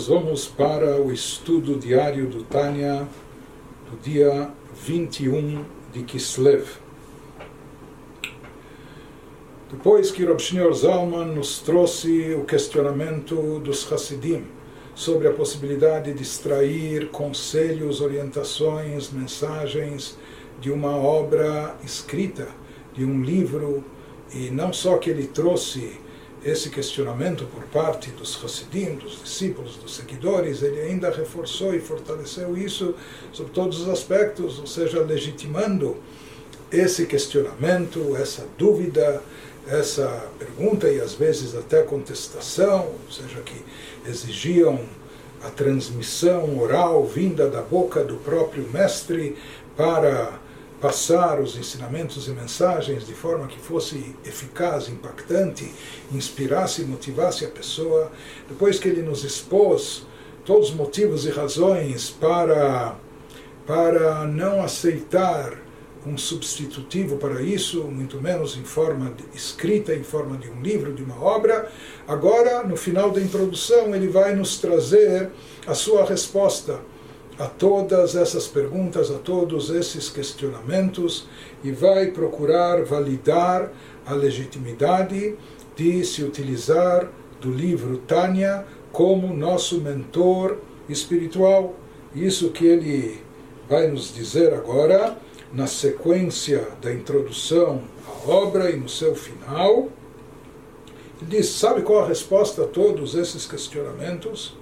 nós vamos para o estudo diário do Tânia do dia 21 de Kislev. Depois que Rav Shneur Zalman nos trouxe o questionamento dos Hasidim sobre a possibilidade de extrair conselhos, orientações, mensagens de uma obra escrita, de um livro, e não só que ele trouxe esse questionamento por parte dos Hassidim, dos discípulos, dos seguidores, ele ainda reforçou e fortaleceu isso sobre todos os aspectos, ou seja, legitimando esse questionamento, essa dúvida, essa pergunta e às vezes até contestação, ou seja, que exigiam a transmissão oral vinda da boca do próprio mestre para passar os ensinamentos e mensagens de forma que fosse eficaz, impactante, inspirasse e motivasse a pessoa. Depois que ele nos expôs todos os motivos e razões para, para não aceitar um substitutivo para isso, muito menos em forma de, escrita, em forma de um livro, de uma obra. Agora, no final da introdução, ele vai nos trazer a sua resposta a todas essas perguntas, a todos esses questionamentos e vai procurar validar a legitimidade de se utilizar do livro Tânia como nosso mentor espiritual. Isso que ele vai nos dizer agora, na sequência da introdução à obra e no seu final. Ele diz: sabe qual a resposta a todos esses questionamentos?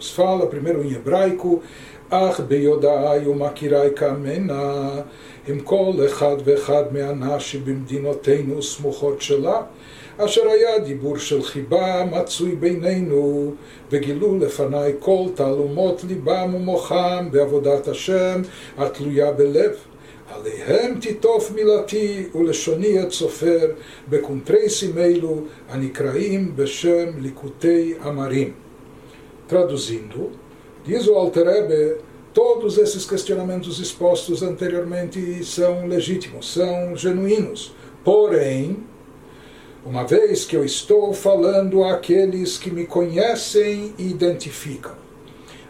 Fala primeiro em hebraico, אך ביודעי ומכירי כמנה עם כל אחד ואחד מהנה שבמדינותינו סמוכות שלה, אשר היה דיבור של חיבה מצוי בינינו, וגילו לפניי כל תעלומות ליבם ומוחם בעבודת השם התלויה בלב. עליהם תיטוף מילתי ולשוני את סופר בקונטרייסים אלו הנקראים בשם ליקוטי אמרים. Traduzindo, diz o Alter Ebe, todos esses questionamentos expostos anteriormente são legítimos, são genuínos. Porém, uma vez que eu estou falando àqueles que me conhecem e identificam,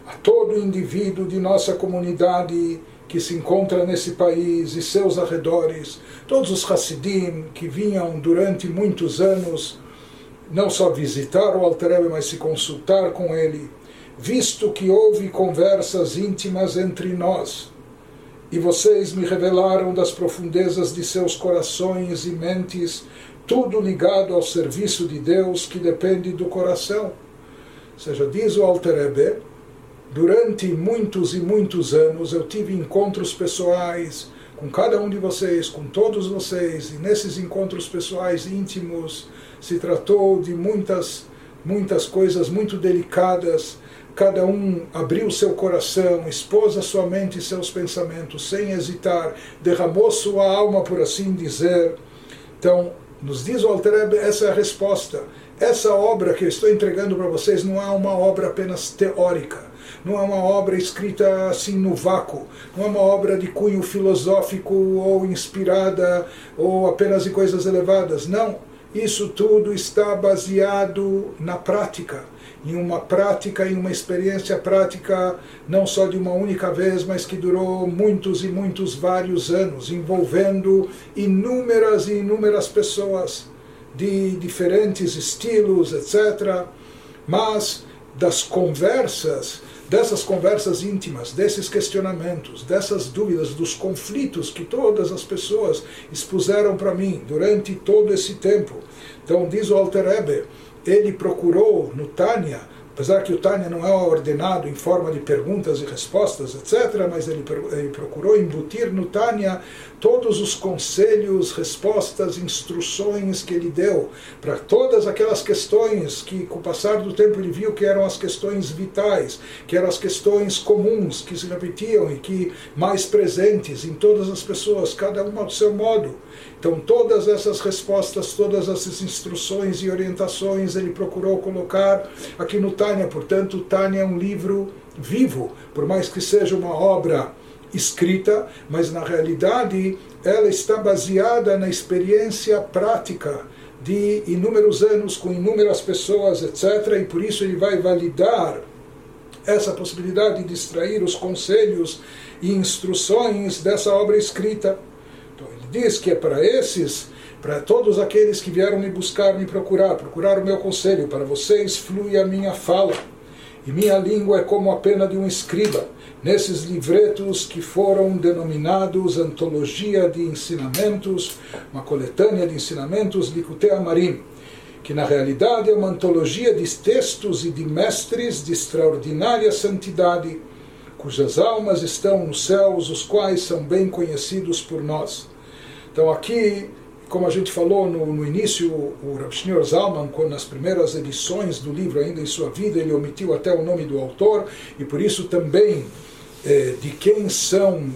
a todo indivíduo de nossa comunidade que se encontra nesse país e seus arredores, todos os Hassidim que vinham durante muitos anos não só visitar o Alter mas se consultar com ele, visto que houve conversas íntimas entre nós, e vocês me revelaram das profundezas de seus corações e mentes, tudo ligado ao serviço de Deus que depende do coração. Ou seja, diz o Alter durante muitos e muitos anos eu tive encontros pessoais com cada um de vocês, com todos vocês, e nesses encontros pessoais íntimos, se tratou de muitas, muitas coisas muito delicadas. Cada um abriu seu coração, expôs a sua mente e seus pensamentos sem hesitar, derramou sua alma, por assim dizer. Então, nos diz o Alter essa é a resposta. Essa obra que eu estou entregando para vocês não é uma obra apenas teórica, não é uma obra escrita assim no vácuo, não é uma obra de cunho filosófico ou inspirada ou apenas de coisas elevadas. Não. Isso tudo está baseado na prática, em uma prática, em uma experiência prática, não só de uma única vez, mas que durou muitos e muitos vários anos, envolvendo inúmeras e inúmeras pessoas de diferentes estilos, etc. Mas das conversas dessas conversas íntimas, desses questionamentos, dessas dúvidas, dos conflitos que todas as pessoas expuseram para mim durante todo esse tempo. Então, diz o Alter ele procurou no Tânia apesar que o Tânia não é ordenado em forma de perguntas e respostas, etc., mas ele, ele procurou embutir no Tânia todos os conselhos, respostas, instruções que ele deu para todas aquelas questões que, com o passar do tempo, ele viu que eram as questões vitais, que eram as questões comuns, que se repetiam e que mais presentes em todas as pessoas, cada uma do seu modo. Então, todas essas respostas, todas essas instruções e orientações ele procurou colocar aqui no Tânia. Portanto, o Tânia é um livro vivo, por mais que seja uma obra escrita, mas na realidade ela está baseada na experiência prática de inúmeros anos com inúmeras pessoas, etc. E por isso ele vai validar essa possibilidade de extrair os conselhos e instruções dessa obra escrita. Diz que é para esses, para todos aqueles que vieram me buscar, me procurar, procurar o meu conselho, para vocês flui a minha fala. E minha língua é como a pena de um escriba, nesses livretos que foram denominados Antologia de Ensinamentos, uma coletânea de ensinamentos, Likutei Amarim que na realidade é uma antologia de textos e de mestres de extraordinária santidade, cujas almas estão nos céus, os quais são bem conhecidos por nós. Então aqui, como a gente falou no, no início, o Shneur Zalman, nas primeiras edições do livro, ainda em sua vida, ele omitiu até o nome do autor, e por isso também eh, de quem são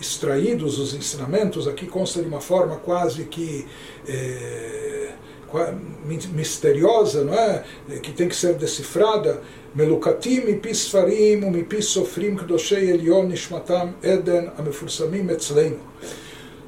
extraídos os ensinamentos, aqui consta de uma forma quase que... Eh, misteriosa, não é? que tem que ser decifrada. Melukatim mipis sfarim umipis sofrim kdoshei elion nishmatam eden amefursamim etzleinu.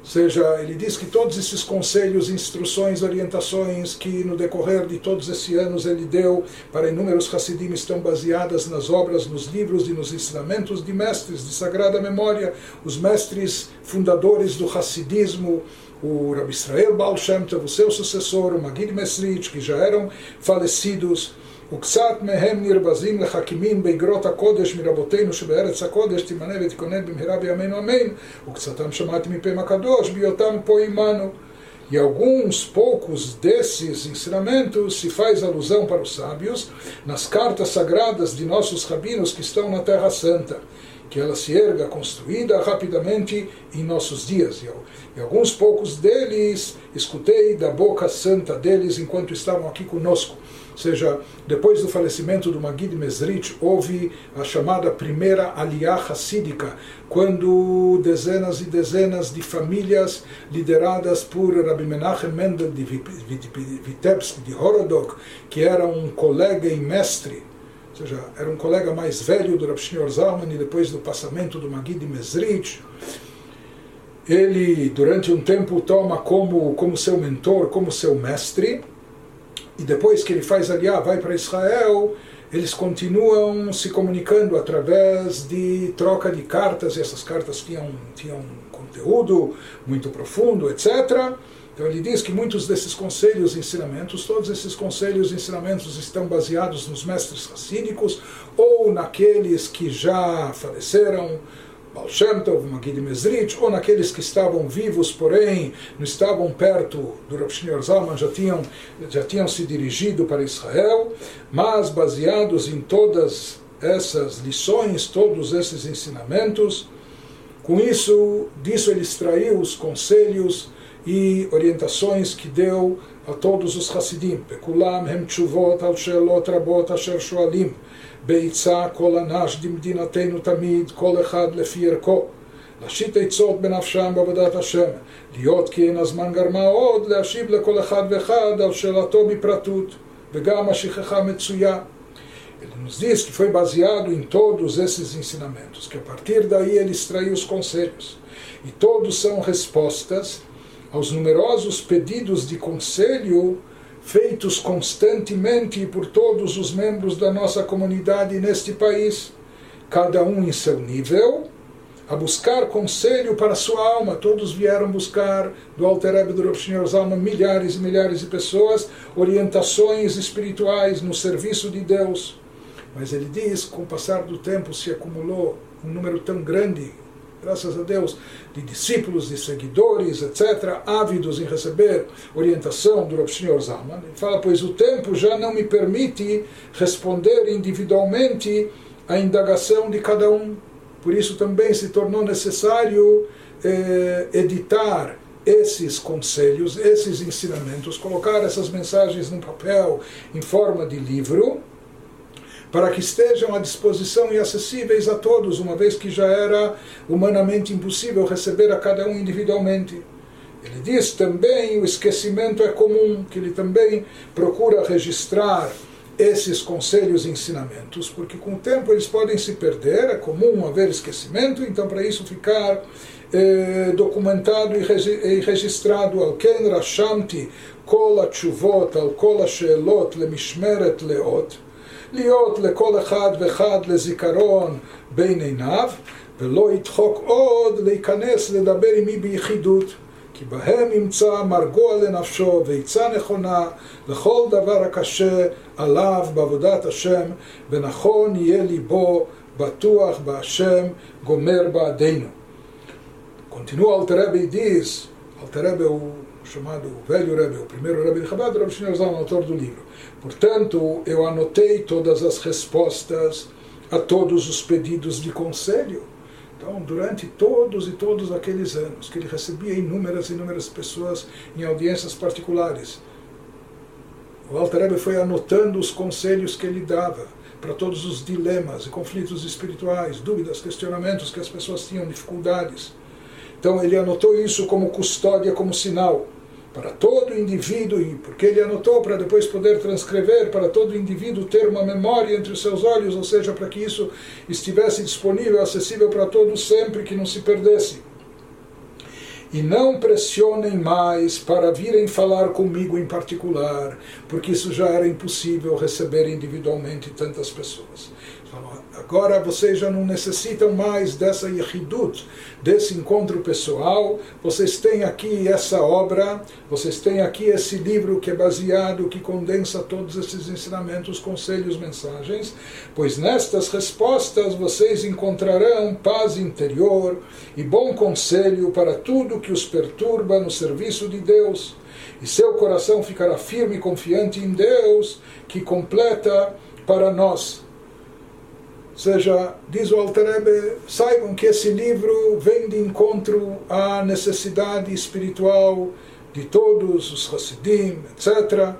Seja, ele diz que todos esses conselhos, instruções, orientações que no decorrer de todos esses anos ele deu para inúmeros Hassidim estão baseadas nas obras, nos livros e nos ensinamentos de mestres de sagrada memória, os mestres fundadores do Hassidismo, o Rabbi Israel Baal Shem Tov, o seu sucessor, o Magid Mesrit, que já eram falecidos, וקצת מהם נרבזים לחכימים באגרות הקודש מרבותינו שבארץ הקודש תימנה ותיכונן במהרה בימינו אמן וקצתם שמעתי מפיהם הקדוש בהיותם פה עמנו E alguns poucos desses ensinamentos se faz alusão para os sábios nas cartas sagradas de nossos rabinos que estão na Terra Santa que ela se erga construída rapidamente em nossos dias. E alguns poucos deles escutei da boca santa deles enquanto estavam aqui conosco. Ou seja, depois do falecimento do Magid Mesrit, houve a chamada primeira Aliyah Hassídica, quando dezenas e dezenas de famílias lideradas por Rabbi Menachem Mendel de Vitebsk, de Horodok, que era um colega e mestre ou seja, era um colega mais velho do Shneur Zalman e depois do passamento do Magid Mesrit, ele durante um tempo toma como, como seu mentor, como seu mestre, e depois que ele faz aliá, vai para Israel, eles continuam se comunicando através de troca de cartas, e essas cartas tinham, tinham conteúdo muito profundo, etc. Então ele diz que muitos desses conselhos e ensinamentos, todos esses conselhos e ensinamentos estão baseados nos mestres racínicos ou naqueles que já faleceram, Baal Shem Tov, Magid ou naqueles que estavam vivos, porém não estavam perto do Rav Zalman, já tinham, já tinham se dirigido para Israel, mas baseados em todas essas lições, todos esses ensinamentos, com isso, disso ele extraiu os conselhos e orientações que deu a todos os Hasidim. Bekulam hem al sheelot rabot asher shoalim. בעצה כל אנש דמדינתנו תמיד, כל אחד לפי ערכו. להשית עצות בנפשם בעבודת השם, להיות כי אין הזמן גרמה עוד להשיב לכל אחד ואחד על שאלתו בפרטות, וגם השכחה מצויה. Ele nos diz que foi baseado em todos esses ensinamentos, que a partir daí ele extraiu os conselhos. E todos são respostas aos numerosos pedidos de conselho feitos constantemente por todos os membros da nossa comunidade neste país, cada um em seu nível, a buscar conselho para a sua alma. Todos vieram buscar do Alter Rebbe do Rav Zalman, milhares e milhares de pessoas, orientações espirituais no serviço de Deus. Mas ele diz, com o passar do tempo se acumulou um número tão grande graças a Deus, de discípulos, de seguidores, etc., ávidos em receber orientação do Rav Shneur Zalman. Ele fala, pois o tempo já não me permite responder individualmente à indagação de cada um. Por isso também se tornou necessário eh, editar esses conselhos, esses ensinamentos, colocar essas mensagens no papel em forma de livro, para que estejam à disposição e acessíveis a todos, uma vez que já era humanamente impossível receber a cada um individualmente. Ele diz também o esquecimento é comum, que ele também procura registrar esses conselhos e ensinamentos, porque com o tempo eles podem se perder, é comum haver esquecimento, então para isso ficar eh, documentado e, regi e registrado al ken rashamti kol atshuvot al kol ashelot lemishmeret leot להיות לכל אחד ואחד לזיכרון בין עיניו, ולא ידחוק עוד להיכנס לדבר עמי ביחידות. כי בהם ימצא מרגוע לנפשו ועצה נכונה לכל דבר הקשה עליו בעבודת השם, ונכון יהיה ליבו בטוח בהשם, גומר בעדינו. Continua Alter Rebbe e diz, Chamado Velho Rebbe, o primeiro Rebbe de Chabad, Shneur Zalman, autor do livro. Portanto, eu anotei todas as respostas a todos os pedidos de conselho então, durante todos e todos aqueles anos que ele recebia inúmeras e inúmeras pessoas em audiências particulares, o Alter Rebbe foi anotando os conselhos que ele dava para todos os dilemas e conflitos espirituais, dúvidas, questionamentos que as pessoas tinham, dificuldades. Então ele anotou isso como custódia, como sinal para todo indivíduo, porque ele anotou para depois poder transcrever, para todo indivíduo ter uma memória entre os seus olhos, ou seja, para que isso estivesse disponível, acessível para todos sempre, que não se perdesse. E não pressionem mais para virem falar comigo em particular, porque isso já era impossível receber individualmente tantas pessoas. Agora vocês já não necessitam mais dessa yehidut, desse encontro pessoal. Vocês têm aqui essa obra, vocês têm aqui esse livro que é baseado, que condensa todos esses ensinamentos, conselhos, mensagens. Pois nestas respostas vocês encontrarão paz interior e bom conselho para tudo que os perturba no serviço de Deus. E seu coração ficará firme e confiante em Deus, que completa para nós seja, diz o Alter saibam que esse livro vem de encontro à necessidade espiritual de todos os Hasidim, etc.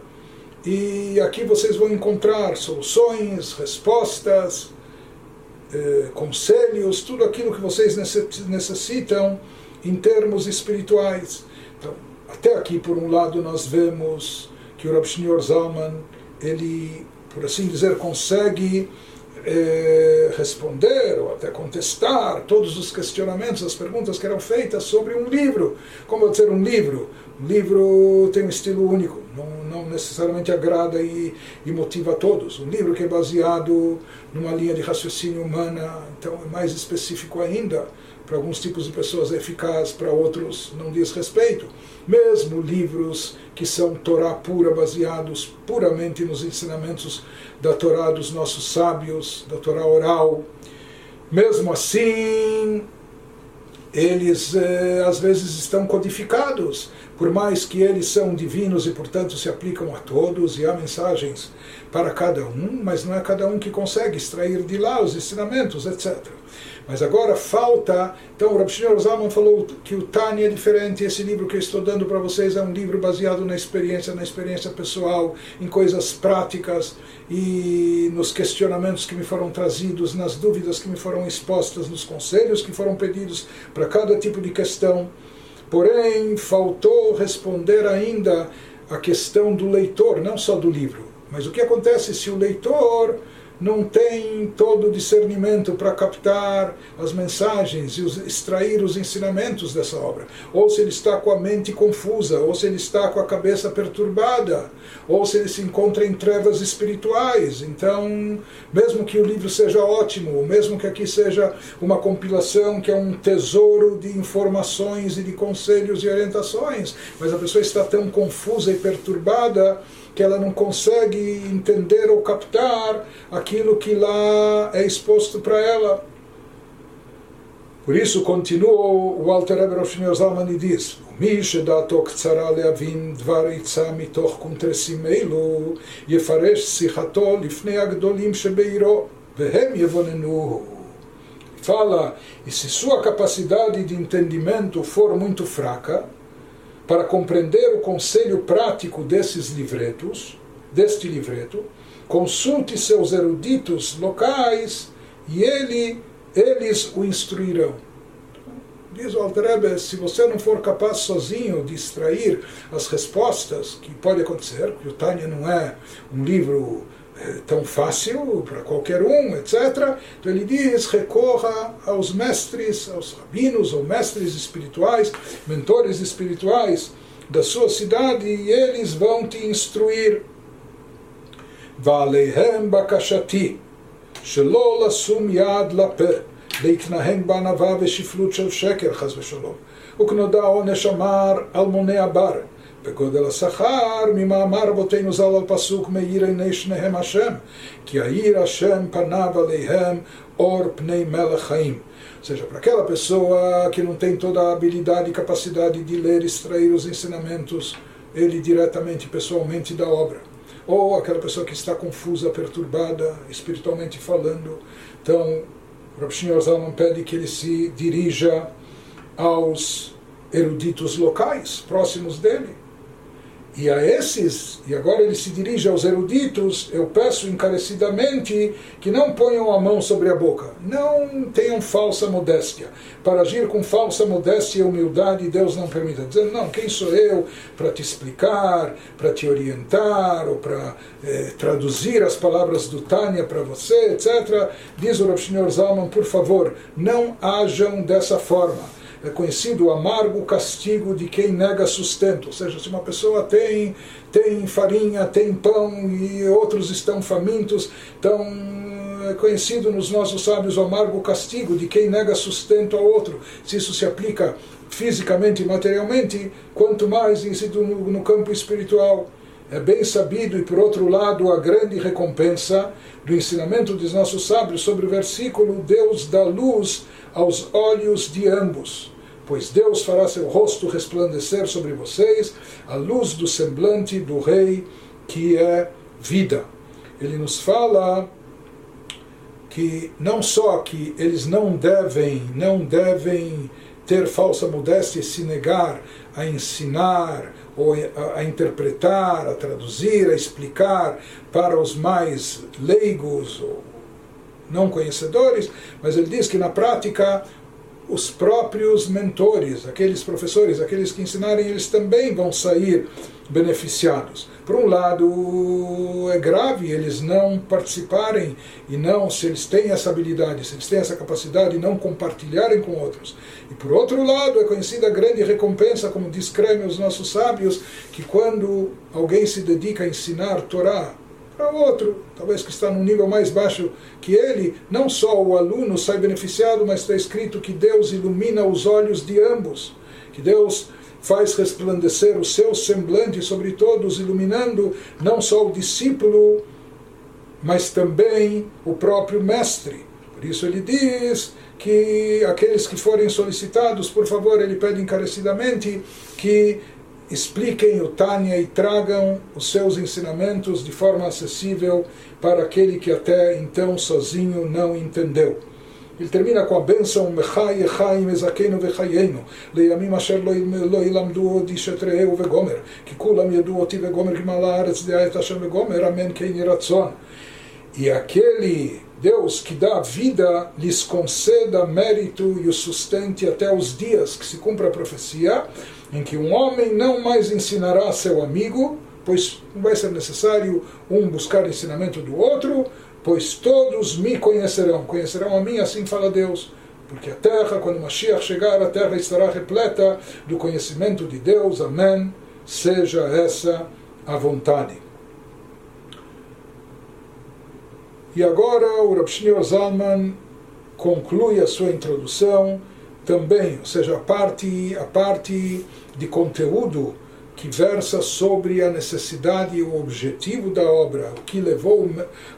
E aqui vocês vão encontrar soluções, respostas, eh, conselhos, tudo aquilo que vocês necessitam em termos espirituais. Então, até aqui, por um lado, nós vemos que o Rav Shneur Zalman, ele, por assim dizer, consegue eh, responder ou até contestar todos os questionamentos, as perguntas que eram feitas sobre um livro. Como dizer um livro? Um livro tem um estilo único, não, não necessariamente agrada e, e motiva a todos. Um livro que é baseado numa linha de raciocínio humana, então é mais específico ainda. Para alguns tipos de pessoas é eficaz, para outros não diz respeito. Mesmo livros que são Torá pura, baseados puramente nos ensinamentos da Torá dos nossos sábios, da Torá oral. Mesmo assim, eles eh, às vezes estão codificados, por mais que eles são divinos e, portanto, se aplicam a todos e há mensagens para cada um, mas não é cada um que consegue extrair de lá os ensinamentos, etc. Mas agora falta. Então, o Rav Shneur Zalman falou que o Tani é diferente. Esse livro que eu estou dando para vocês é um livro baseado na experiência, na experiência pessoal, em coisas práticas e nos questionamentos que me foram trazidos, nas dúvidas que me foram expostas, nos conselhos que foram pedidos para cada tipo de questão. Porém, faltou responder ainda a questão do leitor, não só do livro. Mas o que acontece se o leitor não tem todo o discernimento para captar as mensagens e os, extrair os ensinamentos dessa obra. Ou se ele está com a mente confusa, ou se ele está com a cabeça perturbada, ou se ele se encontra em trevas espirituais. Então, mesmo que o livro seja ótimo, mesmo que aqui seja uma compilação que é um tesouro de informações e de conselhos e orientações, mas a pessoa está tão confusa e perturbada que ela não consegue entender ou captar aquilo que lá é exposto para ela. Por isso, continua o Alter Rebbe Rav Zalman e diz: מי שדעתו קצרה להבין דבר עצה מתוך קונטרסים אלו, יפרש שיחתו לפני הגדולים שבעירו, והם יבוננו. Fala, e se sua capacidade de entendimento for muito fraca, para compreender o conselho prático desses livretos, deste livreto, consulte seus eruditos locais e ele, eles o instruirão. Diz o Altrebe, se você não for capaz sozinho de extrair as respostas, que pode acontecer, porque o Tânia não é um livro tão fácil para qualquer um, etc. Então ele diz: recorra aos mestres, aos rabinos ou mestres espirituais, mentores espirituais da sua cidade e eles vão te instruir. ועליהם בקשתי שלא לשום יד לפה, להתנהג בענווה ושפלות של שקר, חס ושלום. וכנודע עונש אמר אלמוני הבר, וגודל השכר ממאמר רבותינו ז"ל על פסוק מאיר עיני שניהם השם, כי יאיר השם פניו עליהם אור pnei melech chaim. Ou seja, para aquela pessoa que não tem toda a habilidade e capacidade de ler, extrair os ensinamentos, ele diretamente, pessoalmente, da obra. Ou aquela pessoa que está confusa, perturbada, espiritualmente falando. Então, o Rav Shneur Zalman pede que ele se dirija aos eruditos locais, próximos dele, e a esses, e agora ele se dirige aos eruditos, eu peço encarecidamente que não ponham a mão sobre a boca, não tenham falsa modéstia. Para agir com falsa modéstia e humildade, Deus não permita. Dizendo, não, quem sou eu para te explicar, para te orientar, ou para eh, traduzir as palavras do Tânia para você, etc. Diz o Rav Zalman, por favor, não ajam dessa forma é conhecido o amargo castigo de quem nega sustento. Ou seja, se uma pessoa tem, tem farinha, tem pão e outros estão famintos, então é conhecido nos nossos sábios o amargo castigo de quem nega sustento ao outro. Se isso se aplica fisicamente e materialmente, quanto mais isso no, no campo espiritual. É bem sabido, e por outro lado, a grande recompensa do ensinamento dos nossos sábios sobre o versículo: Deus dá luz aos olhos de ambos. Pois Deus fará seu rosto resplandecer sobre vocês, a luz do semblante do Rei, que é vida. Ele nos fala que não só que eles não devem, não devem ter falsa modéstia e se negar a ensinar ou a, interpretar, a traduzir, a explicar para os mais leigos ou não conhecedores, mas ele diz que na prática os próprios mentores, aqueles professores, aqueles que ensinarem, eles também vão sair beneficiados. Por um lado, é grave eles não participarem e não, se eles têm essa habilidade, se eles têm essa capacidade, não compartilharem com outros. E por outro lado, é conhecida a grande recompensa, como descrevem os nossos sábios, que quando alguém se dedica a ensinar Torá, para outro, talvez que está num nível mais baixo que ele, não só o aluno sai beneficiado, mas está escrito que Deus ilumina os olhos de ambos, que Deus faz resplandecer o seu semblante sobre todos, iluminando não só o discípulo, mas também o próprio mestre. Por isso ele diz que aqueles que forem solicitados, por favor, ele pede encarecidamente que expliquem o Tânia e tragam os seus ensinamentos de forma acessível para aquele que até então sozinho não entendeu. Ele termina com a bênção Mechai Echai Mezakeinu Vechayenu Leiamim Asher Lo Ilamdu Odi Shetreu Vegomer Que Kulam Yedu Oti Vegomer Gimala Aretz Deayet Hashem Vegomer Amen Kein E aquele Deus que dá vida lhes conceda mérito e o sustente até os dias que se cumpra a profecia em que um homem não mais ensinará seu amigo, pois vai ser necessário um buscar ensinamento do outro, pois todos me conhecerão, conhecerão a mim, assim fala Deus. Porque a terra, quando Mashiach chegar, a terra estará repleta do conhecimento de Deus. Amém. Seja essa a vontade. E agora o Rav Zalman conclui a sua introdução também, ou seja, a parte, a parte de conteúdo que versa sobre a necessidade e o objetivo da obra, o que levou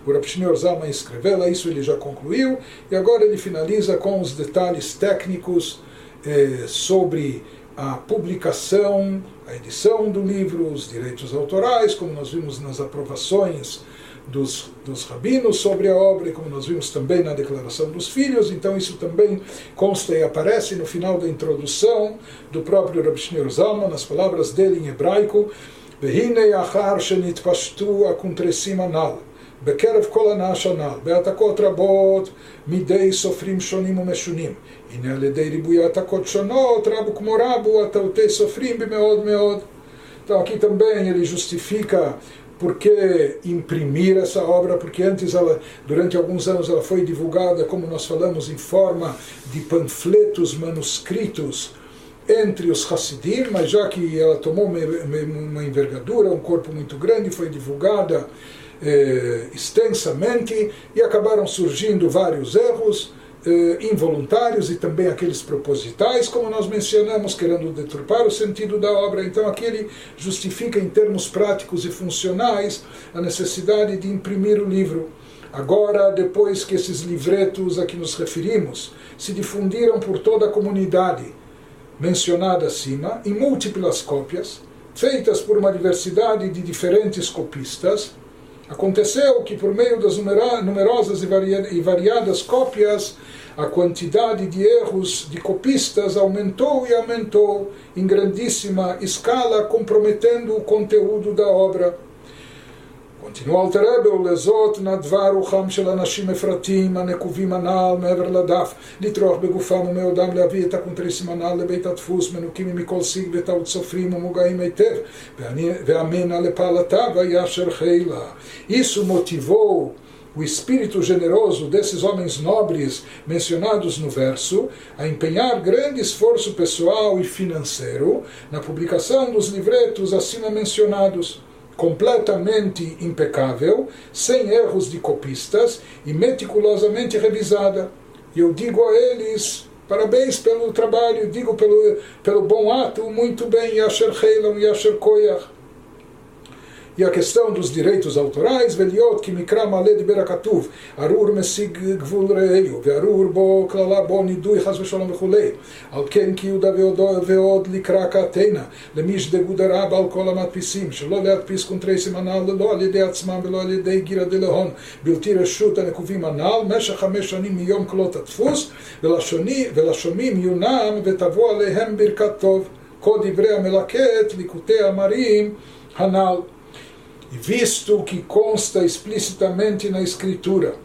o Rav Shneur Zalman a escrevê-la, isso ele já concluiu, e agora ele finaliza com os detalhes técnicos eh, sobre a publicação, a edição do livro, os direitos autorais, como nós vimos nas aprovações dos, dos rabinos sobre a obra, e como nós vimos também na declaração dos filhos, então isso também consta e aparece no final da introdução do próprio Rabbi Shneur Zalman, nas palavras dele em hebraico, והנה אחר שנתפשטו הקונטרסים הנ"ל בקרב כל הנעש הנ"ל, בהעתקות רבות מידי סופרים שונים ומשונים. הנה על ידי ריבוי העתקות שונות, רבו כמו רבו, הטעותי סופרים במאוד מאוד. Então aqui também ele justifica por que imprimir essa obra? Porque antes ela, durante alguns anos, ela foi divulgada, como nós falamos, em forma de panfletos manuscritos entre os Hassidim, mas já que ela tomou uma, envergadura, um corpo muito grande, foi divulgada eh, extensamente e acabaram surgindo vários erros involuntários e também aqueles propositais, como nós mencionamos, querendo deturpar o sentido da obra. Então, aqui ele justifica em termos práticos e funcionais a necessidade de imprimir o livro. Agora, depois que esses livretos a que nos referimos se difundiram por toda a comunidade mencionada acima, em múltiplas cópias, feitas por uma diversidade de diferentes copistas, Aconteceu que, por meio das numerosas e variadas cópias, a quantidade de erros de copistas aumentou e aumentou em grandíssima escala, comprometendo o conteúdo da obra. Continua Alter Rebbe, ולזאת נדבה רוחם של אנשים מפרטים הנקובים הנ"ל מעבר לדף, לטרוח בגופם ומאודם להביא את הקונטריסים הנ"ל לבית הדפוס, מנוקים מכל שיג וטעות סופרים ומוגעים היטב, ואמנה לפעלתה ויאשר חילה. Isso motivou o espírito generoso desses homens nobres mencionados no verso a empenhar grande esforço pessoal e financeiro na publicação dos livretos acima mencionados completamente impecável, sem erros de copistas e meticulosamente revisada. E eu digo a eles, parabéns pelo trabalho, digo pelo, pelo bom ato, muito bem, Yasher Heilam, Yasher Koyach. E a questão dos direitos autorais, veliot ki mikra male de berakatuv, arur mesig gvul reio, ve'arur bo klala bo nidui v'sholom v'chulei, al ken ki yuda ve'od likra katena, למיש דגודרה בעל כל המדפיסים, שלא להדפיס קונטרי סימנל לא על ידי עצמם ולא על ידי גירא דלהון, בלתי רשות הנקובים הנ"ל, משך חמש שנים מיום כלות הדפוס, ולשומעים יונם ותבוא עליהם ברכת טוב, כל דברי המלקט, ליקוטי המרים הנ"ל. Visto que consta explicitamente na Escritura,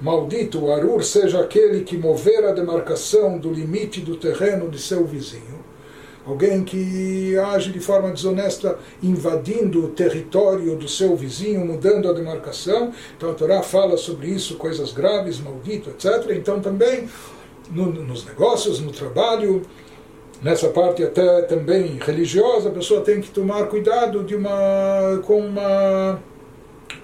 maldito o Arur seja aquele que mover a demarcação do limite do terreno de seu vizinho, alguém que age de forma desonesta, invadindo o território do seu vizinho, mudando a demarcação. Então a Torá fala sobre isso, coisas graves, maldito, etc. Então também no, nos negócios, no trabalho, nessa parte até também religiosa, a pessoa tem que tomar cuidado de uma com uma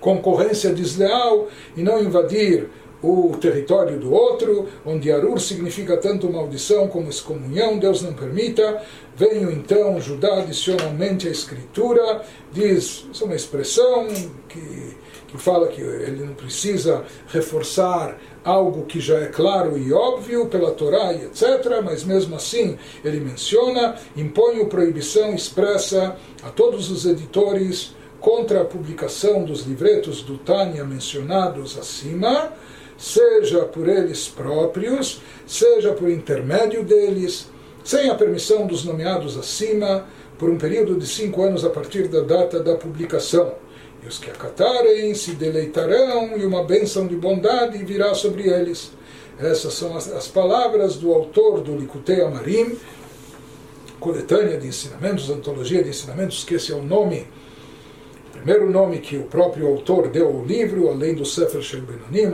concorrência desleal e não invadir o território do outro, onde Arur significa tanto maldição como excomunhão, Deus não permita. Venho então Judá adicionalmente a escritura, diz, isso é uma expressão que fala que ele não precisa reforçar algo que já é claro e óbvio pela Torá e etc., mas mesmo assim ele menciona, impõe proibição expressa a todos os editores contra a publicação dos livretos do Tânia mencionados acima, seja por eles próprios, seja por intermédio deles, sem a permissão dos nomeados acima, por um período de cinco anos a partir da data da publicação e os que acatarem se deleitarão, e uma bênção de bondade virá sobre eles. Essas são as, as palavras do autor do Likutei Amarim, coletânea de ensinamentos, antologia de ensinamentos, que esse é o nome, o primeiro nome que o próprio autor deu ao livro, além do Sefer Shel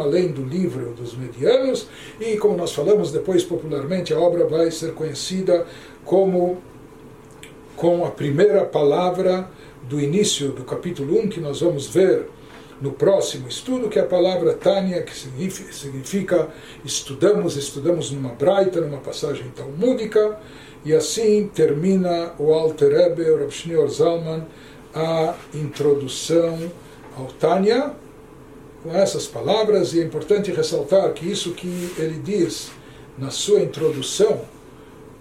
além do livro dos medianos, e como nós falamos depois popularmente, a obra vai ser conhecida como com a primeira palavra do início do capítulo 1, que nós vamos ver no próximo estudo, que é a palavra Tânia, que significa, estudamos, estudamos numa braita, numa passagem talmúdica, e assim termina o Alter Rebbe, o Rav Zalman, a introdução ao Tânia, com essas palavras, e é importante ressaltar que isso que ele diz na sua introdução,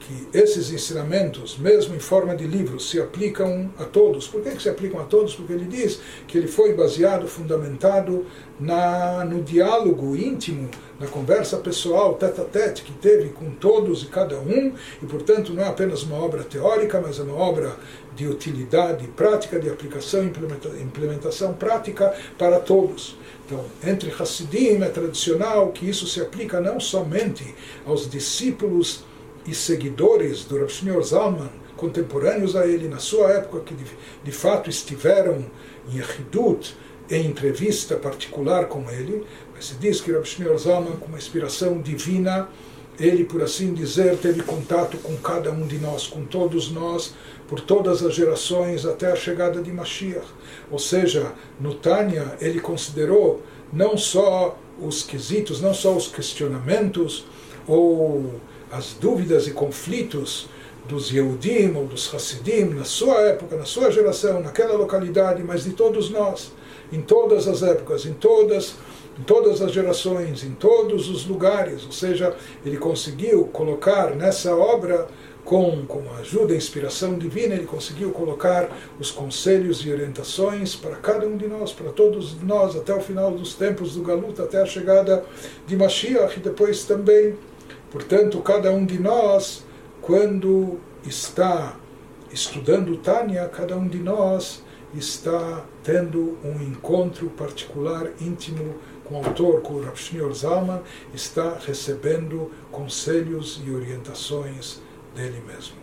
que esses ensinamentos, mesmo em forma de livros, se aplicam a todos. Por que, que se aplicam a todos? Porque ele diz que ele foi baseado, fundamentado na, no diálogo íntimo, na conversa pessoal, tete a tete, que teve com todos e cada um, e portanto não é apenas uma obra teórica, mas é uma obra de utilidade prática, de aplicação e implementação prática para todos. Então, entre Hassidim é tradicional que isso se aplica não somente aos discípulos e seguidores do Rav Shneur Zalman, contemporâneos a ele, na sua época, que de, de fato estiveram em Yehidut, em entrevista particular com ele, mas se diz que Rav Shneur Zalman, com uma inspiração divina, ele, por assim dizer, teve contato com cada um de nós, com todos nós, por todas as gerações até a chegada de Mashiach. Ou seja, no Tânia ele considerou não só os quesitos, não só os questionamentos ou as dúvidas e conflitos dos Yehudim ou dos Hassidim na sua época, na sua geração, naquela localidade, mas de todos nós, em todas as épocas, em todas em todas as gerações, em todos os lugares, ou seja, ele conseguiu colocar nessa obra com, com a ajuda e inspiração divina, ele conseguiu colocar os conselhos e orientações para cada um de nós, para todos nós, até o final dos tempos do Galuta, até a chegada de Mashiach e depois também. Portanto, cada um de nós, quando está estudando Tânia, cada um de nós está tendo um encontro particular, íntimo com o autor, com o Rav Shneur Zalman, está recebendo conselhos e orientações dele mesmo.